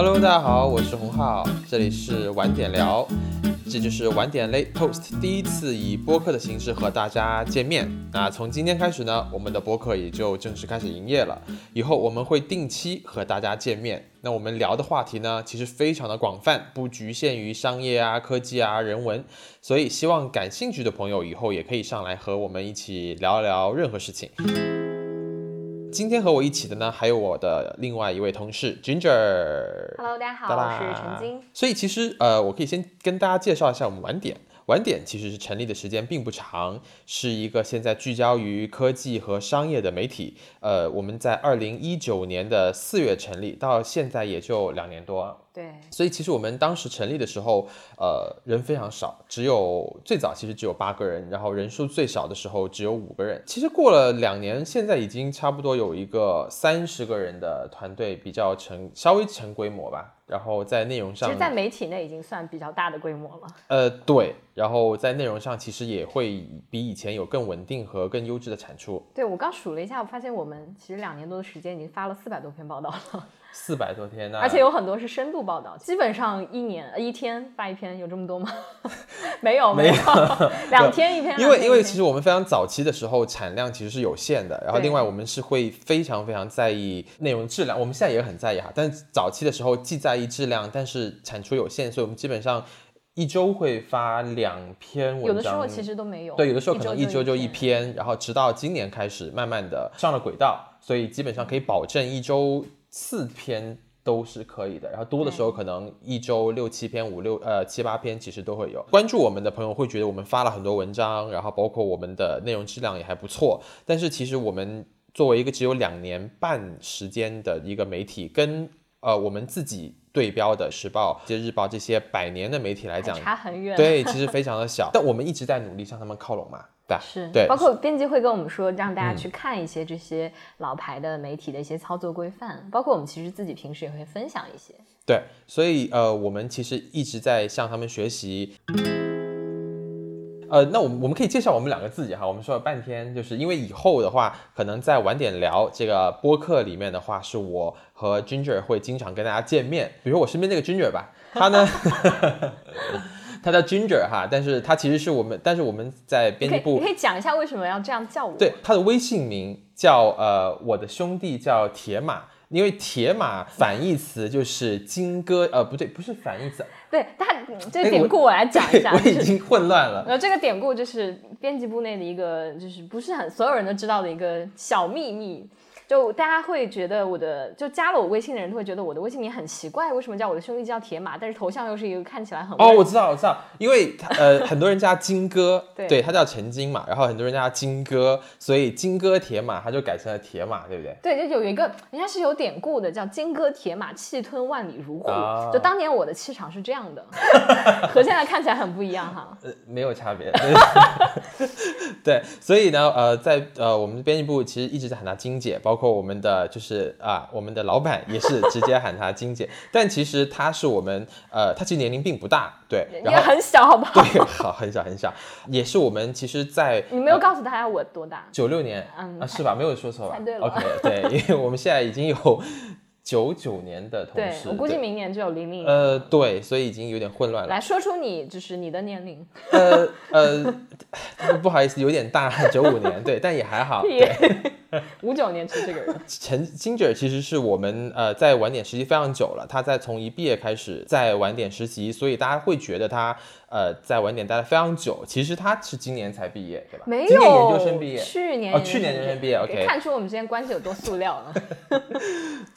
Hello，大家好，我是洪浩，这里是晚点聊，这就是晚点 Late Post 第一次以播客的形式和大家见面。那从今天开始呢，我们的播客也就正式开始营业了。以后我们会定期和大家见面。那我们聊的话题呢，其实非常的广泛，不局限于商业啊、科技啊、人文。所以希望感兴趣的朋友以后也可以上来和我们一起聊聊任何事情。今天和我一起的呢，还有我的另外一位同事 Ginger。Hello，大家好，我是陈晶。所以其实呃，我可以先跟大家介绍一下我们晚点。晚点其实是成立的时间并不长，是一个现在聚焦于科技和商业的媒体。呃，我们在二零一九年的四月成立，到现在也就两年多。对，所以其实我们当时成立的时候，呃，人非常少，只有最早其实只有八个人，然后人数最少的时候只有五个人。其实过了两年，现在已经差不多有一个三十个人的团队，比较成稍微成规模吧。然后在内容上其实，，在媒体内已经算比较大的规模了。呃，对，然后在内容上其实也会比以前有更稳定和更优质的产出。对我刚数了一下，我发现我们其实两年多的时间已经发了四百多篇报道了，四百多天呢，而且有很多是深度报道，基本上一年呃一天发一篇，有这么多吗？没有，没有，两天一篇。因为因为其实我们非常早期的时候产量其实是有限的，然后另外我们是会非常非常在意内容质量，我们现在也很在意哈，但是早期的时候既在意质量，但是产出有限，所以我们基本上一周会发两篇文章，有的时候其实都没有。对，有的时候可能一周就一篇。篇，然后直到今年开始慢慢的上了轨道，所以基本上可以保证一周四篇都是可以的，然后多的时候可能一周六七篇、五六呃七八篇其实都会有。关注我们的朋友会觉得我们发了很多文章，然后包括我们的内容质量也还不错，但是其实我们作为一个只有两年半时间的一个媒体，跟呃我们自己对标的时报、这日报这些百年的媒体来讲，差很远。对，其实非常的小，但我们一直在努力向他们靠拢嘛，对？是，对，包括编辑会跟我们说，让大家嗯去看一些这些老牌的媒体的一些操作规范，包括我们其实自己平时也会分享一些。对，所以呃，我们其实一直在向他们学习。呃，那我们我们可以介绍我们两个自己哈，我们说了半天，就是因为以后的话，可能在晚点聊这个播客里面的话，是我和 Ginger 会经常跟大家见面。比如说我身边这个 Ginger 吧，他呢 他叫 Ginger 哈，但是他其实是我们，但是我们在编辑部你可以讲一下为什么要这样叫我？对，他的微信名叫呃，我的兄弟叫铁马，因为铁马反义词就是金戈，呃，不对，不是反义词，对，它嗯这个典故我来讲一下，我就是已经混乱了。然后这个典故就是编辑部内的一个，就是不是很所有人都知道的一个小秘密。就大家会觉得我的，就加了我微信的人都会觉得我的微信名很奇怪，为什么叫我的兄弟叫铁马，但是头像又是一个看起来很哦，我知道，我知道，因为他呃，很多人叫他金哥，对他叫陈金嘛，然后很多人叫他金哥，所以金哥铁马他就改成了铁马，对不对？对，就有一个人家是有典故的，叫金戈铁马，气吞万里如虎。啊就当年我的气场是这样的，和现在看起来很不一样哈。呃，没有差别。对，所以呢，呃，在呃我们编辑部其实一直在喊他金姐，包括我们的就是啊，我们的老板也是直接喊她金姐，但其实她是我们呃，她其实年龄并不大，对，也然后很小，好不好？对，好，很小很小，也是我们其实在，你没有告诉大家我多大？九六年嗯啊，是吧？没有说错吧猜对了？OK，对，因为我们现在已经有九九年的同对事，我估计明年就有零零。呃，对，所以已经有点混乱了。来说出你就是你的年龄。呃呃，不好意思，有点大，九五年，对，但也还好。五九年吃这个人，陈金姐其实是我们呃在晚点实习非常久了，他在从一毕业开始在晚点实习，所以大家会觉得他呃在晚点待了非常久。其实他是今年才毕业，对吧？没有今年研究生毕业。去年哦去年研究生毕业，OK 看出我们之间关系有多塑料了。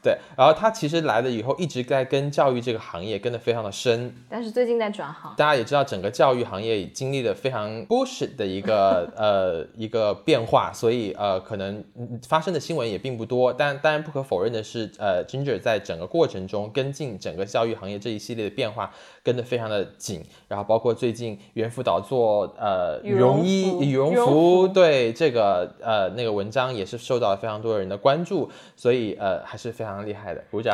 对，然后他其实来了以后一直在跟教育这个行业跟得非常的深。但是最近在转行，大家也知道，整个教育行业经历了非常 bullshit 的一个 呃一个变化，所以呃可能嗯发生的新闻也并不多。但当然不可否认的是，呃，Ginger 在整个过程中跟进整个教育行业这一系列的变化跟得非常的紧。然后包括最近猿辅导做呃羽绒绒衣羽绒服，对这个呃那个文章也是受到了非常多人的关注，所以呃还是非常厉害的，鼓掌。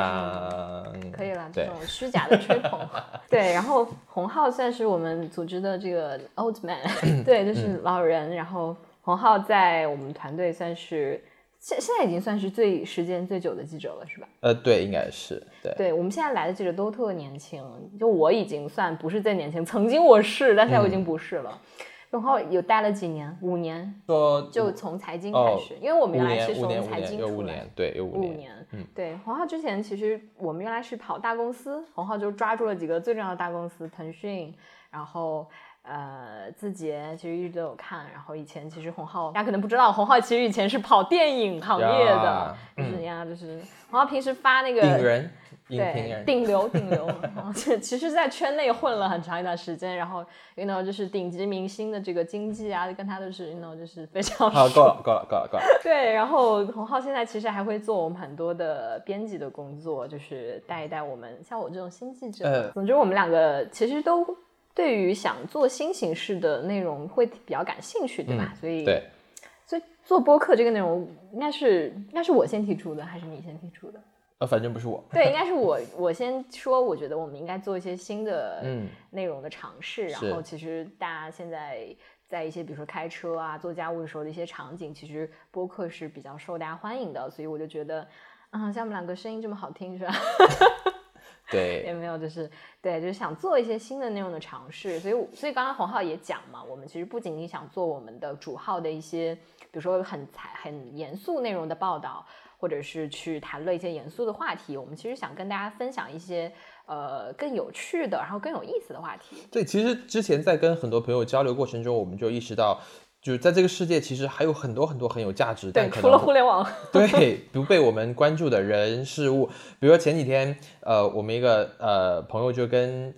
可以了，这对种虚假的吹捧。对，然后洪浩算是我们组织的这个 old man，对，就是老人。然后洪浩在我们团队算是现现在已经算是最时间最久的记者了，是吧？呃，对，应该是对。对我们现在来的记者都特年轻，就我已经算不是最年轻，曾经我是，但现在我已经不是了。然后有待了几年，五年，说就从财经开始，因为我们原来是从财经出来，对，有五年，嗯，对。洪浩之前其实我们原来是跑大公司，洪浩就抓住了几个最重要的大公司，腾讯，然后。呃，字节其实一直都有看，然后以前其实洪浩，大家可能不知道，洪浩其实以前是跑电影行业的，就是呀，就是洪浩平时发那个顶人，对，顶流顶流，然后其实，在圈内混了很长一段时间，然后，you know，就是顶级明星的这个经济啊，跟他都是，you know，就是非常好，够了，够了，够了，够了。对，然后洪浩现在其实还会做我们很多的编辑的工作，就是带一带我们像我这种新记者。总之，我们两个其实都。对于想做新形式的内容会比较感兴趣，对吧？所以，对，所以做播客这个内容应该是应该是我先提出的，还是你先提出的？呃，反正不是我。对，应该 是我我先说，我觉得我们应该做一些新的内容的尝试。然后，其实大家现在在一些比如说开车啊、做家务的时候的一些场景，其实播客是比较受大家欢迎的。所以我就觉得，嗯，像我们两个声音这么好听，是吧？对，也没有，就是对，就是想做一些新的内容的尝试，所以，所以刚刚洪浩也讲嘛，我们其实不仅仅想做我们的主号的一些，比如说很财很严肃内容的报道，或者是去谈论一些严肃的话题，我们其实想跟大家分享一些呃更有趣的，然后更有意思的话题。对，其实之前在跟很多朋友交流过程中，我们就意识到。就是在这个世界，其实还有很多很多很有价值，但除了互联网，对不被我们关注的人事物，比如说前几天，呃，我们一个呃朋友就跟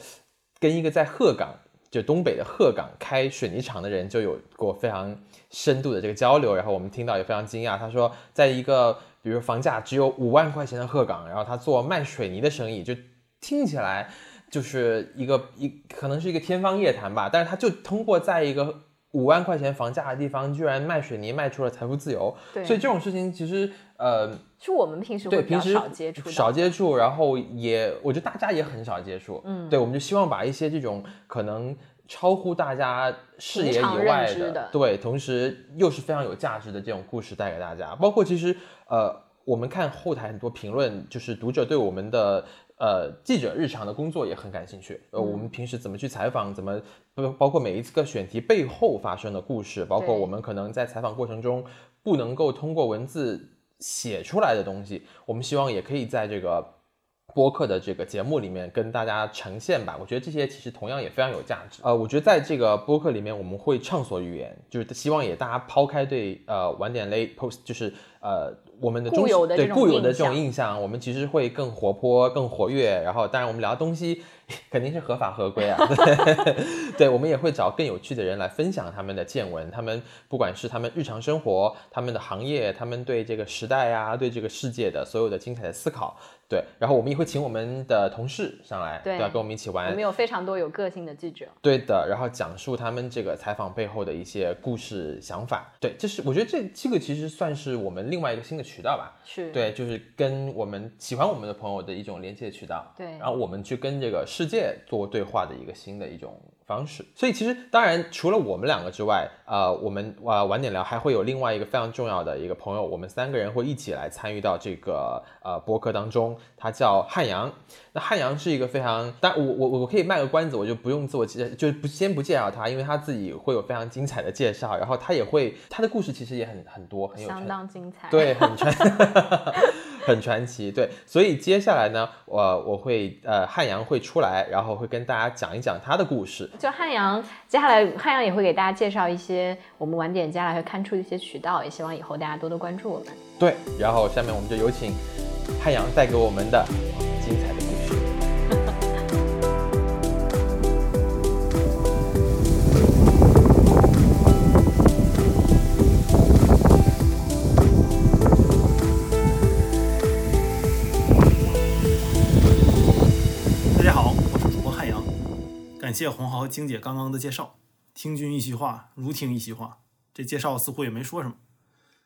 跟一个在鹤岗，就东北的鹤岗开水泥厂的人就有过非常深度的这个交流，然后我们听到也非常惊讶。他说，在一个比如房价只有五万块钱的鹤岗，然后他做卖水泥的生意，就听起来就是一个一可能是一个天方夜谭吧，但是他就通过在一个。五万块钱房价的地方，居然卖水泥卖出了财富自由，对，所以这种事情其实呃，是我们平时对平时少接触，少接触，然后也我觉得大家也很少接触，嗯，对，我们就希望把一些这种可能超乎大家视野以外的，对，同时又是非常有价值的这种故事带给大家。包括其实呃，我们看后台很多评论，就是读者对我们的。呃，记者日常的工作也很感兴趣。呃，我们平时怎么去采访，怎么包包括每一次个选题背后发生的故事，包括我们可能在采访过程中不能够通过文字写出来的东西，我们希望也可以在这个播客的这个节目里面跟大家呈现吧。我觉得这些其实同样也非常有价值。呃，我觉得在这个播客里面，我们会畅所欲言，就是希望也大家抛开对呃晚点 late post，就是呃。我们的固有的对固有的这种印象，我们其实会更活泼、更活跃。然后，当然我们聊的东西 肯定是合法合规啊。对，我们也会找更有趣的人来分享他们的见闻，他们不管是他们日常生活、他们的行业、他们对这个时代啊、对这个世界的所有的精彩的思考。对，然后我们也会请我们的同事上来，对，跟我们一起玩。我们有非常多有个性的记者。对的，然后讲述他们这个采访背后的一些故事、想法。对，这是我觉得这这个其实算是我们另外一个新的渠道吧。是。对，就是跟我们喜欢我们的朋友的一种连接渠道。对。然后我们去跟这个世界做对话的一个新的一种。方式，所以其实当然除了我们两个之外，呃，我们啊晚点聊还会有另外一个非常重要的一个朋友，我们三个人会一起来参与到这个呃播客当中，他叫汉阳。那汉阳是一个非常，但我我我可以卖个关子，我就不用自我介，就不先不介绍他，因为他自己会有非常精彩的介绍，然后他也会他的故事其实也很很多，很有相当精彩，对，很传。很传奇，对，所以接下来呢，我我会呃汉阳会出来，然后会跟大家讲一讲他的故事。就汉阳，接下来汉阳也会给大家介绍一些我们晚点接下来会刊出的一些渠道，也希望以后大家多多关注我们。对，然后下面我们就有请汉阳带给我们的精彩谢洪豪晶姐刚刚的介绍，听君一席话，如听一席话。这介绍似乎也没说什么。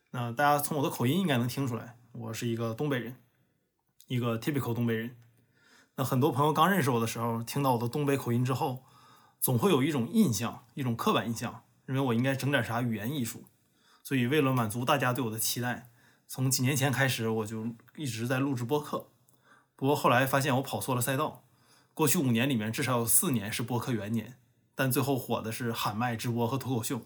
那大家从我的口音应该能听出来，我是一个东北人，一个 typical 东北人。那很多朋友刚认识我的时候，听到我的东北口音之后，总会有一种印象，一种刻板印象，认为我应该整点啥语言艺术。所以为了满足大家对我的期待，从几年前开始，我就一直在录制播客。不过后来发现我跑错了赛道，过去五年里面至少有四年是播客元年，但最后火的是喊麦直播和脱口秀。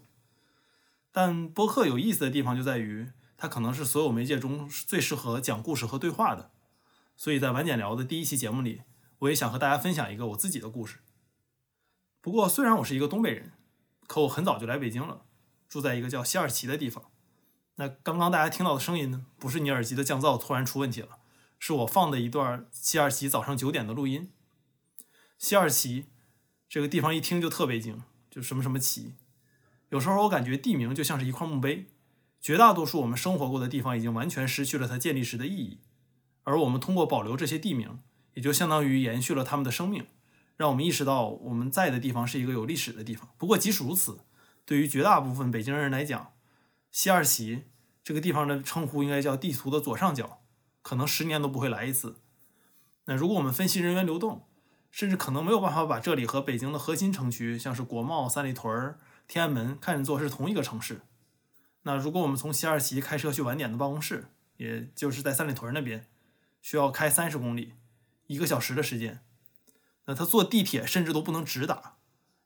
但播客有意思的地方就在于，它可能是所有媒介中最适合讲故事和对话的。所以在晚点聊的第一期节目里，我也想和大家分享一个我自己的故事。不过虽然我是一个东北人，可我很早就来北京了，住在一个叫西二旗的地方。那刚刚大家听到的声音呢，不是你耳机的降噪突然出问题了，是我放的一段西二旗早上九点的录音。西二旗这个地方一听就特北京，就什么什么旗。有时候我感觉地名就像是一块墓碑，绝大多数我们生活过的地方已经完全失去了它建立时的意义，而我们通过保留这些地名，也就相当于延续了他们的生命，让我们意识到我们在的地方是一个有历史的地方。不过即使如此，对于绝大部分北京人来讲，西二旗这个地方的称呼应该叫地图的左上角，可能十年都不会来一次。那如果我们分析人员流动，甚至可能没有办法把这里和北京的核心城区，像是国贸、三里屯、天安门看作是同一个城市。那如果我们从西二旗开车去晚点的办公室，也就是在三里屯那边，需要开三十公里，一个小时的时间。那他坐地铁甚至都不能直达，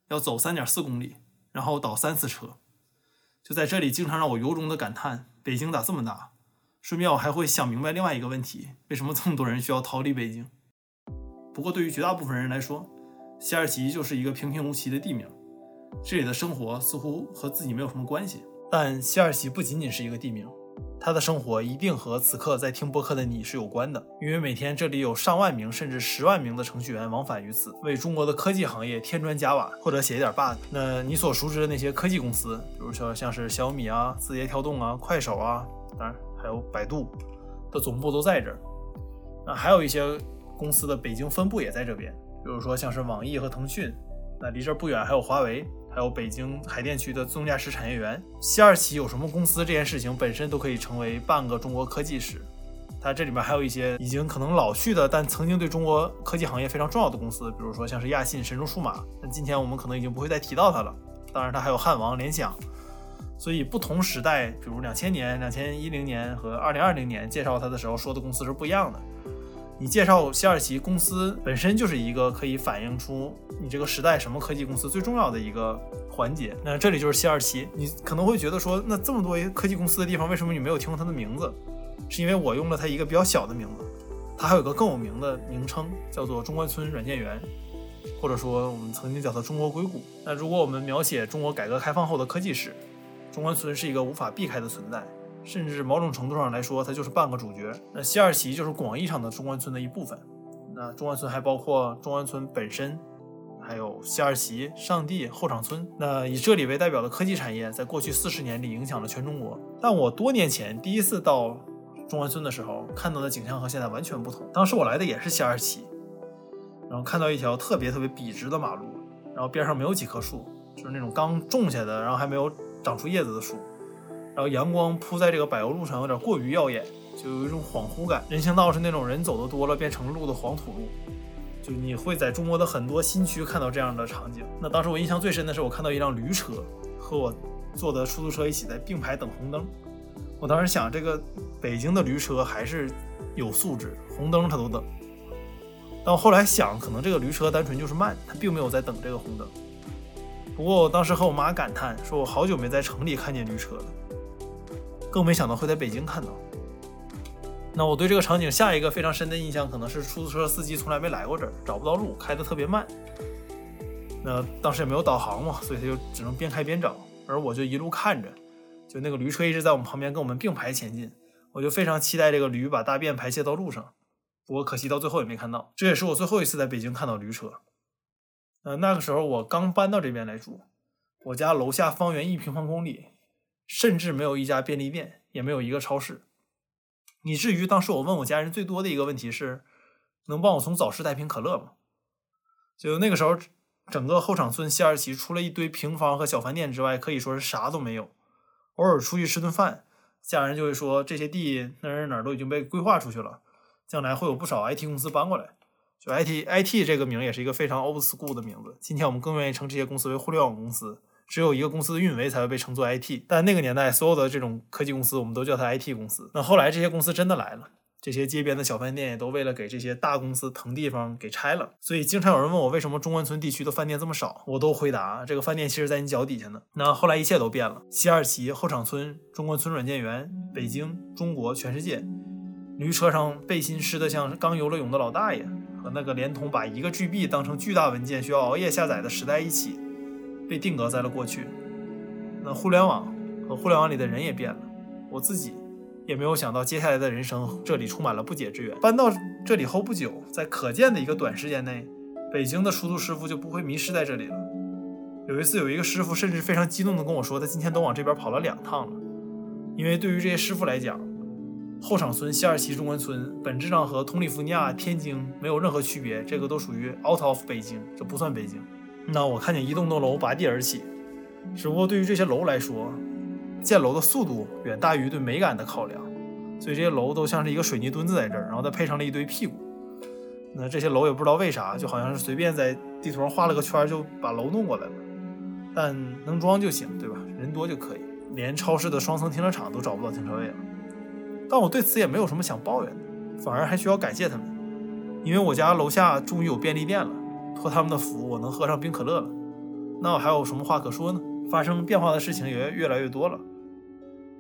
要走三点四公里，然后倒三次车。就在这里，经常让我由衷的感叹：北京咋这么大？顺便我还会想明白另外一个问题：为什么这么多人需要逃离北京？不过对于绝大部分人来说，西二旗就是一个平平无奇的地名，这里的生活似乎和自己没有什么关系。但西二旗不仅仅是一个地名，它的生活一定和此刻在听播客的你是有关的，因为每天这里有上万名甚至十万名的程序员往返于此，为中国的科技行业添砖加瓦或者写一点 bug。那你所熟知的那些科技公司，比如说像是小米啊、字节跳动啊、快手啊，当然还有百度的总部都在这儿。那还有一些。公司的北京分部也在这边，比如说像是网易和腾讯，那离这不远还有华为，还有北京海淀区的自动驾驶产业园。西二旗有什么公司这件事情本身都可以成为半个中国科技史。它这里面还有一些已经可能老去的，但曾经对中国科技行业非常重要的公司，比如说像是亚信、神州数码。那今天我们可能已经不会再提到它了。当然，它还有汉王、联想。所以不同时代，比如两千年、两千一零年和二零二零年介绍它的时候说的公司是不一样的。你介绍西二旗公司本身就是一个可以反映出你这个时代什么科技公司最重要的一个环节。那这里就是西二旗，你可能会觉得说，那这么多科技公司的地方，为什么你没有听过它的名字？是因为我用了它一个比较小的名字，它还有个更有名的名称，叫做中关村软件园，或者说我们曾经叫它中国硅谷。那如果我们描写中国改革开放后的科技史，中关村是一个无法避开的存在。甚至某种程度上来说，它就是半个主角。那西二旗就是广义上的中关村的一部分。那中关村还包括中关村本身，还有西二旗、上地、后厂村。那以这里为代表的科技产业，在过去四十年里影响了全中国。但我多年前第一次到中关村的时候，看到的景象和现在完全不同。当时我来的也是西二旗，然后看到一条特别特别笔直的马路，然后边上没有几棵树，就是那种刚种下的，然后还没有长出叶子的树。然后阳光铺在这个柏油路上，有点过于耀眼，就有一种恍惚感。人行道是那种人走的多了变成路的黄土路，就你会在中国的很多新区看到这样的场景。那当时我印象最深的是，我看到一辆驴车和我坐的出租车一起在并排等红灯。我当时想，这个北京的驴车还是有素质，红灯它都等。但我后来想，可能这个驴车单纯就是慢，它并没有在等这个红灯。不过我当时和我妈感叹，说我好久没在城里看见驴车了。更没想到会在北京看到。那我对这个场景下一个非常深的印象，可能是出租车司机从来没来过这儿，找不到路，开得特别慢。那当时也没有导航嘛，所以他就只能边开边找，而我就一路看着，就那个驴车一直在我们旁边跟我们并排前进，我就非常期待这个驴把大便排泄到路上。不过可惜到最后也没看到。这也是我最后一次在北京看到驴车。呃，那个时候我刚搬到这边来住，我家楼下方圆一平方公里。甚至没有一家便利店，也没有一个超市，以至于当时我问我家人最多的一个问题是：能帮我从早市带瓶可乐吗？就那个时候，整个后场村西二旗除了一堆平房和小饭店之外，可以说是啥都没有。偶尔出去吃顿饭，家人就会说这些地那儿哪儿都已经被规划出去了，将来会有不少 IT 公司搬过来。就 IT IT 这个名也是一个非常 old school 的名字，今天我们更愿意称这些公司为互联网公司。只有一个公司的运维才会被称作 IT。但那个年代，所有的这种科技公司，我们都叫它 IT 公司。那后来这些公司真的来了，这些街边的小饭店也都为了给这些大公司腾地方给拆了。所以经常有人问我为什么中关村地区的饭店这么少，我都回答这个饭店其实在你脚底下呢。那后来一切都变了，西二旗、后厂村、中关村软件园、北京、中国、全世界，驴车上背心湿得像刚游了泳的老大爷。和那个联通把一个 GB 当成巨大文件需要熬夜下载的时代一起，被定格在了过去。那互联网和互联网里的人也变了，我自己也没有想到接下来的人生这里充满了不解之缘。搬到这里后不久，在可见的一个短时间内，北京的出租师傅就不会迷失在这里了。有一次，有一个师傅甚至非常激动地跟我说，他今天都往这边跑了两趟了，因为对于这些师傅来讲。后厂村、西二旗、中关村本质上和通利福尼亚、天津没有任何区别，这个都属于 out of 北京，这不算北京。那我看见一栋栋楼拔地而起，只不过对于这些楼来说，建楼的速度远大于对美感的考量，所以这些楼都像是一个水泥墩子在这儿，然后再配上了一堆屁股。那这些楼也不知道为啥，就好像是随便在地图上画了个圈就把楼弄过来了。但能装就行，对吧？人多就可以。连超市的双层停车场都找不到停车位了。但我对此也没有什么想抱怨的，反而还需要感谢他们，因为我家楼下终于有便利店了，托他们的福，我能喝上冰可乐了。那我还有什么话可说呢？发生变化的事情也越来越多了。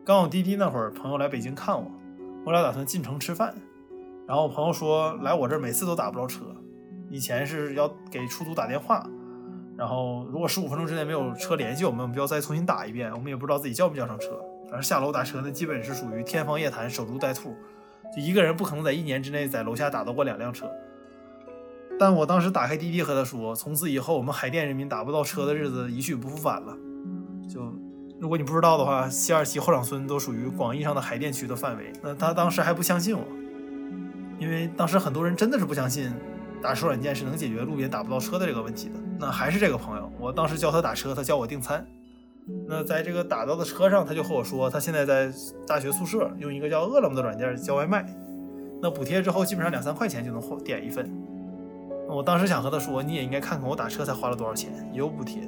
刚有滴滴那会儿，朋友来北京看我，我俩打算进城吃饭，然后我朋友说来我这儿每次都打不着车，以前是要给出租打电话，然后如果十五分钟之内没有车联系我们，我们就要再重新打一遍，我们也不知道自己叫没叫上车。而下楼打车呢，基本是属于天方夜谭、守株待兔，就一个人不可能在一年之内在楼下打到过两辆车。但我当时打开滴滴和他说，从此以后我们海淀人民打不到车的日子一去不复返了。就如果你不知道的话，西二旗、后厂村都属于广义上的海淀区的范围。那他当时还不相信我，因为当时很多人真的是不相信打车软件是能解决路边打不到车的这个问题的。那还是这个朋友，我当时教他打车，他教我订餐。那在这个打到的车上，他就和我说，他现在在大学宿舍用一个叫饿了么的软件叫外卖，那补贴之后基本上两三块钱就能点一份。我当时想和他说，你也应该看看我打车才花了多少钱，也有补贴。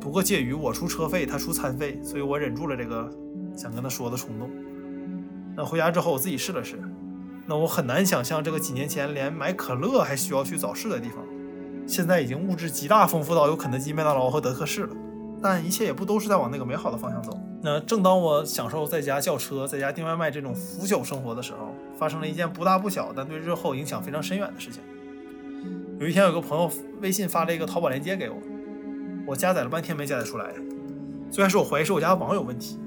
不过介于我出车费，他出餐费，所以我忍住了这个想跟他说的冲动。那回家之后我自己试了试，那我很难想象这个几年前连买可乐还需要去早市的地方，现在已经物质极大丰富到有肯德基、麦当劳和德克士了。但一切也不都是在往那个美好的方向走。那正当我享受在家叫车、在家订外卖这种腐朽生活的时候，发生了一件不大不小，但对日后影响非常深远的事情。有一天，有个朋友微信发了一个淘宝链接给我，我加载了半天没加载出来。最开始我怀疑是我家网有问题，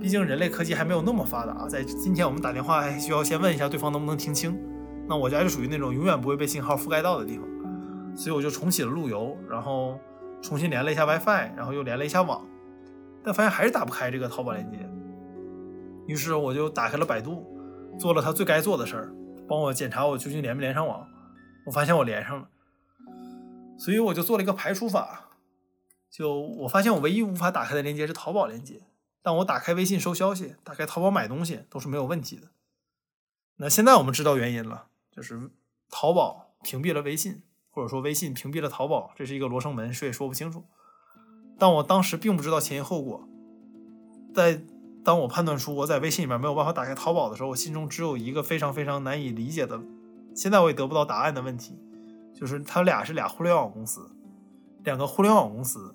毕竟人类科技还没有那么发达，在今天我们打电话还需要先问一下对方能不能听清。那我家就属于那种永远不会被信号覆盖到的地方，所以我就重启了路由，然后。重新连了一下 WiFi，然后又连了一下网，但发现还是打不开这个淘宝链接。于是我就打开了百度，做了他最该做的事儿，帮我检查我究竟连没连上网。我发现我连上了，所以我就做了一个排除法。就我发现我唯一无法打开的链接是淘宝链接，但我打开微信收消息，打开淘宝买东西都是没有问题的。那现在我们知道原因了，就是淘宝屏蔽了微信。或者说微信屏蔽了淘宝，这是一个罗生门，谁也说不清楚。但我当时并不知道前因后果。在当我判断出我在微信里面没有办法打开淘宝的时候，我心中只有一个非常非常难以理解的，现在我也得不到答案的问题，就是他俩是俩互联网公司，两个互联网公司，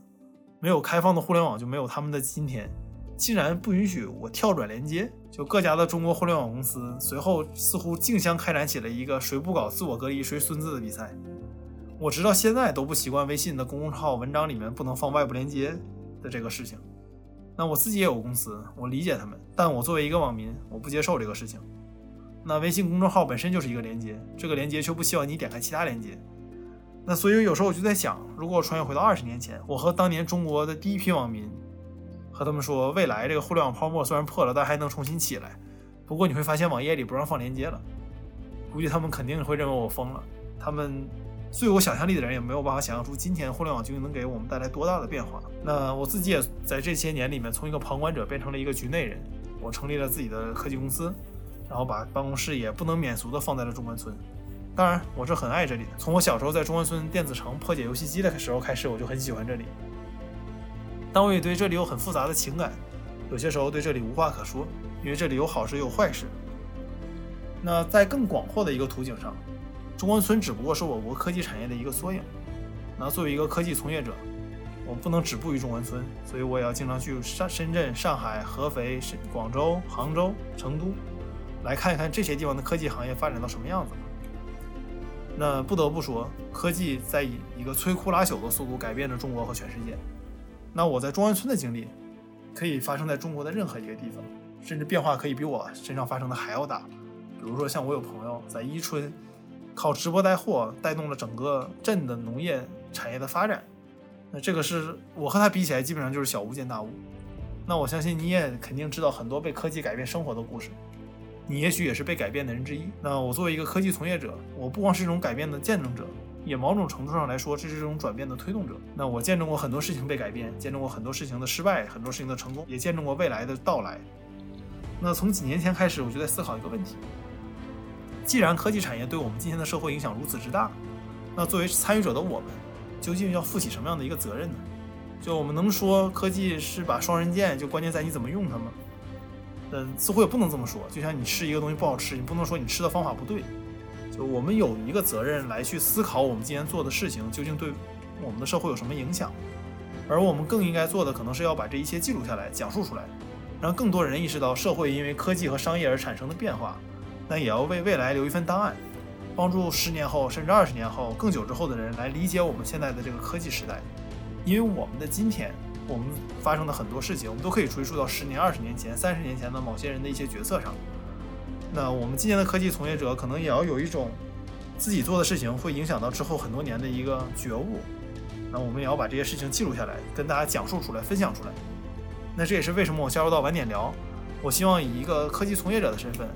没有开放的互联网就没有他们的今天，竟然不允许我跳转连接。就各家的中国互联网公司随后似乎竞相开展起了一个谁不搞自我隔离谁孙子的比赛。我直到现在都不习惯微信的公众号文章里面不能放外部连接的这个事情。那我自己也有公司，我理解他们，但我作为一个网民，我不接受这个事情。那微信公众号本身就是一个连接，这个连接却不希望你点开其他连接。那所以有时候我就在想，如果我穿越回到二十年前，我和当年中国的第一批网民，和他们说，未来这个互联网泡沫虽然破了，但还能重新起来。不过你会发现网页里不让放连接了，估计他们肯定会认为我疯了。他们。最有想象力的人也没有办法想象出今天互联网究竟能给我们带来多大的变化。那我自己也在这些年里面，从一个旁观者变成了一个局内人。我成立了自己的科技公司，然后把办公室也不能免俗的放在了中关村。当然，我是很爱这里的。从我小时候在中关村电子城破解游戏机的时候开始，我就很喜欢这里。但我也对这里有很复杂的情感，有些时候对这里无话可说，因为这里有好事也有坏事。那在更广阔的一个图景上，中关村只不过是我国科技产业的一个缩影。那作为一个科技从业者，我不能止步于中关村，所以我也要经常去上深圳、上海、合肥、深广州、杭州、成都，来看一看这些地方的科技行业发展到什么样子。那不得不说，科技在以一个摧枯拉朽的速度改变着中国和全世界。那我在中关村的经历，可以发生在中国的任何一个地方，甚至变化可以比我身上发生的还要大。比如说，像我有朋友在伊春，靠直播带货带动了整个镇的农业产业的发展。那这个是我和他比起来，基本上就是小巫见大巫。那我相信你也肯定知道很多被科技改变生活的故事。你也许也是被改变的人之一。那我作为一个科技从业者，我不光是这种改变的见证者，也某种程度上来说，这是这种转变的推动者。那我见证过很多事情被改变，见证过很多事情的失败，很多事情的成功，也见证过未来的到来。那从几年前开始，我就在思考一个问题：既然科技产业对我们今天的社会影响如此之大，那作为参与者的我们，究竟要负起什么样的一个责任呢？就我们能说科技是把双刃剑，就关键在你怎么用它吗？嗯，似乎也不能这么说。就像你吃一个东西不好吃，你不能说你吃的方法不对。就我们有一个责任来去思考我们今天做的事情究竟对我们的社会有什么影响，而我们更应该做的可能是要把这一切记录下来，讲述出来，让更多人意识到社会因为科技和商业而产生的变化。那也要为未来留一份档案，帮助十年后甚至二十年后更久之后的人来理解我们现在的这个科技时代。因为我们的今天。我们发生的很多事情，我们都可以追溯到十年、二十年前、三十年前的某些人的一些决策上。那我们今年的科技从业者，可能也要有一种自己做的事情会影响到之后很多年的一个觉悟。那我们也要把这些事情记录下来，跟大家讲述出来、分享出来。那这也是为什么我加入到晚点聊，我希望以一个科技从业者的身份，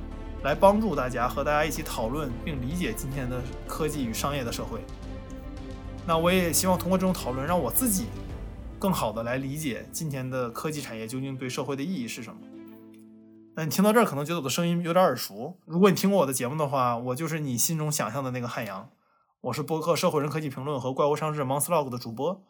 来帮助大家和大家一起讨论并理解今天的科技与商业的社会。那我也希望通过这种讨论，让我自己。更好的来理解今天的科技产业究竟对社会的意义是什么？那你听到这儿可能觉得我的声音有点耳熟。如果你听过我的节目的话，我就是你心中想象的那个汉阳。我是播客《社会人科技评论》和《怪物上市 Monster Log》的主播。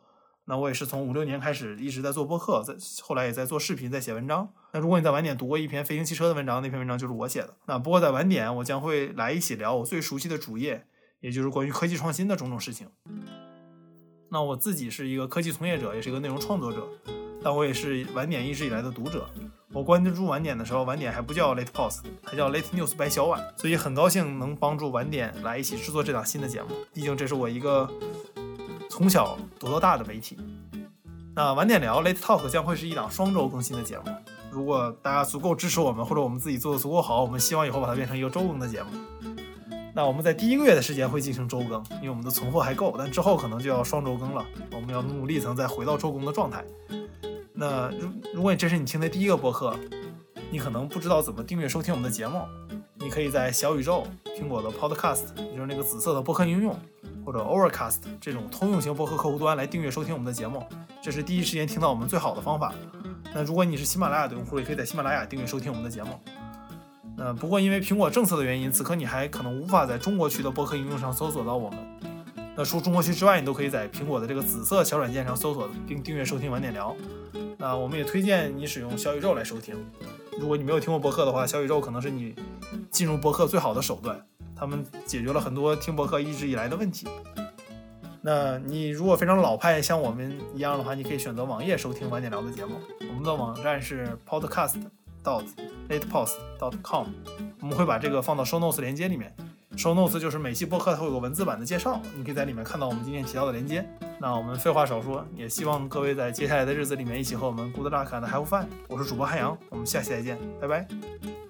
那我也是从五六年开始一直在做播客，在后来也在做视频，在写文章。那如果你在晚点读过一篇飞行汽车的文章，那篇文章就是我写的。那不过在晚点，我将会来一起聊我最熟悉的主业，也就是关于科技创新的种种事情。那我自己是一个科技从业者，也是一个内容创作者，但我也是晚点一直以来的读者。我关注晚点的时候，晚点还不叫 Late Post，还叫 Late News 白小晚，所以很高兴能帮助晚点来一起制作这档新的节目。毕竟这是我一个从小读到大的媒体。那晚点聊 Late Talk 将会是一档双周更新的节目。如果大家足够支持我们，或者我们自己做的足够好，我们希望以后把它变成一个周更的节目。那我们在第一个月的时间会进行周更，因为我们的存货还够，但之后可能就要双周更了。我们要努力才能再回到周更的状态。那如如果你这是你听的第一个播客，你可能不知道怎么订阅收听我们的节目，你可以在小宇宙、苹果的 Podcast，也就是那个紫色的播客应用，或者 Overcast 这种通用型播客客户端来订阅收听我们的节目，这是第一时间听到我们最好的方法。那如果你是喜马拉雅的用户，也可以在喜马拉雅订阅收听我们的节目。呃，不过因为苹果政策的原因，此刻你还可能无法在中国区的播客应用上搜索到我们。那除中国区之外，你都可以在苹果的这个紫色小软件上搜索并订阅收听晚点聊。那我们也推荐你使用小宇宙来收听。如果你没有听过播客的话，小宇宙可能是你进入播客最好的手段。他们解决了很多听播客一直以来的问题。那你如果非常老派，像我们一样的话，你可以选择网页收听晚点聊的节目。我们的网站是 podcast dot。latepost.com，我们会把这个放到 show notes 连接里面。show notes 就是每期播客它会有个文字版的介绍，你可以在里面看到我们今天提到的连接。那我们废话少说，也希望各位在接下来的日子里面一起和我们 good luck and have fun。我是主播汉阳，我们下期再见，拜拜。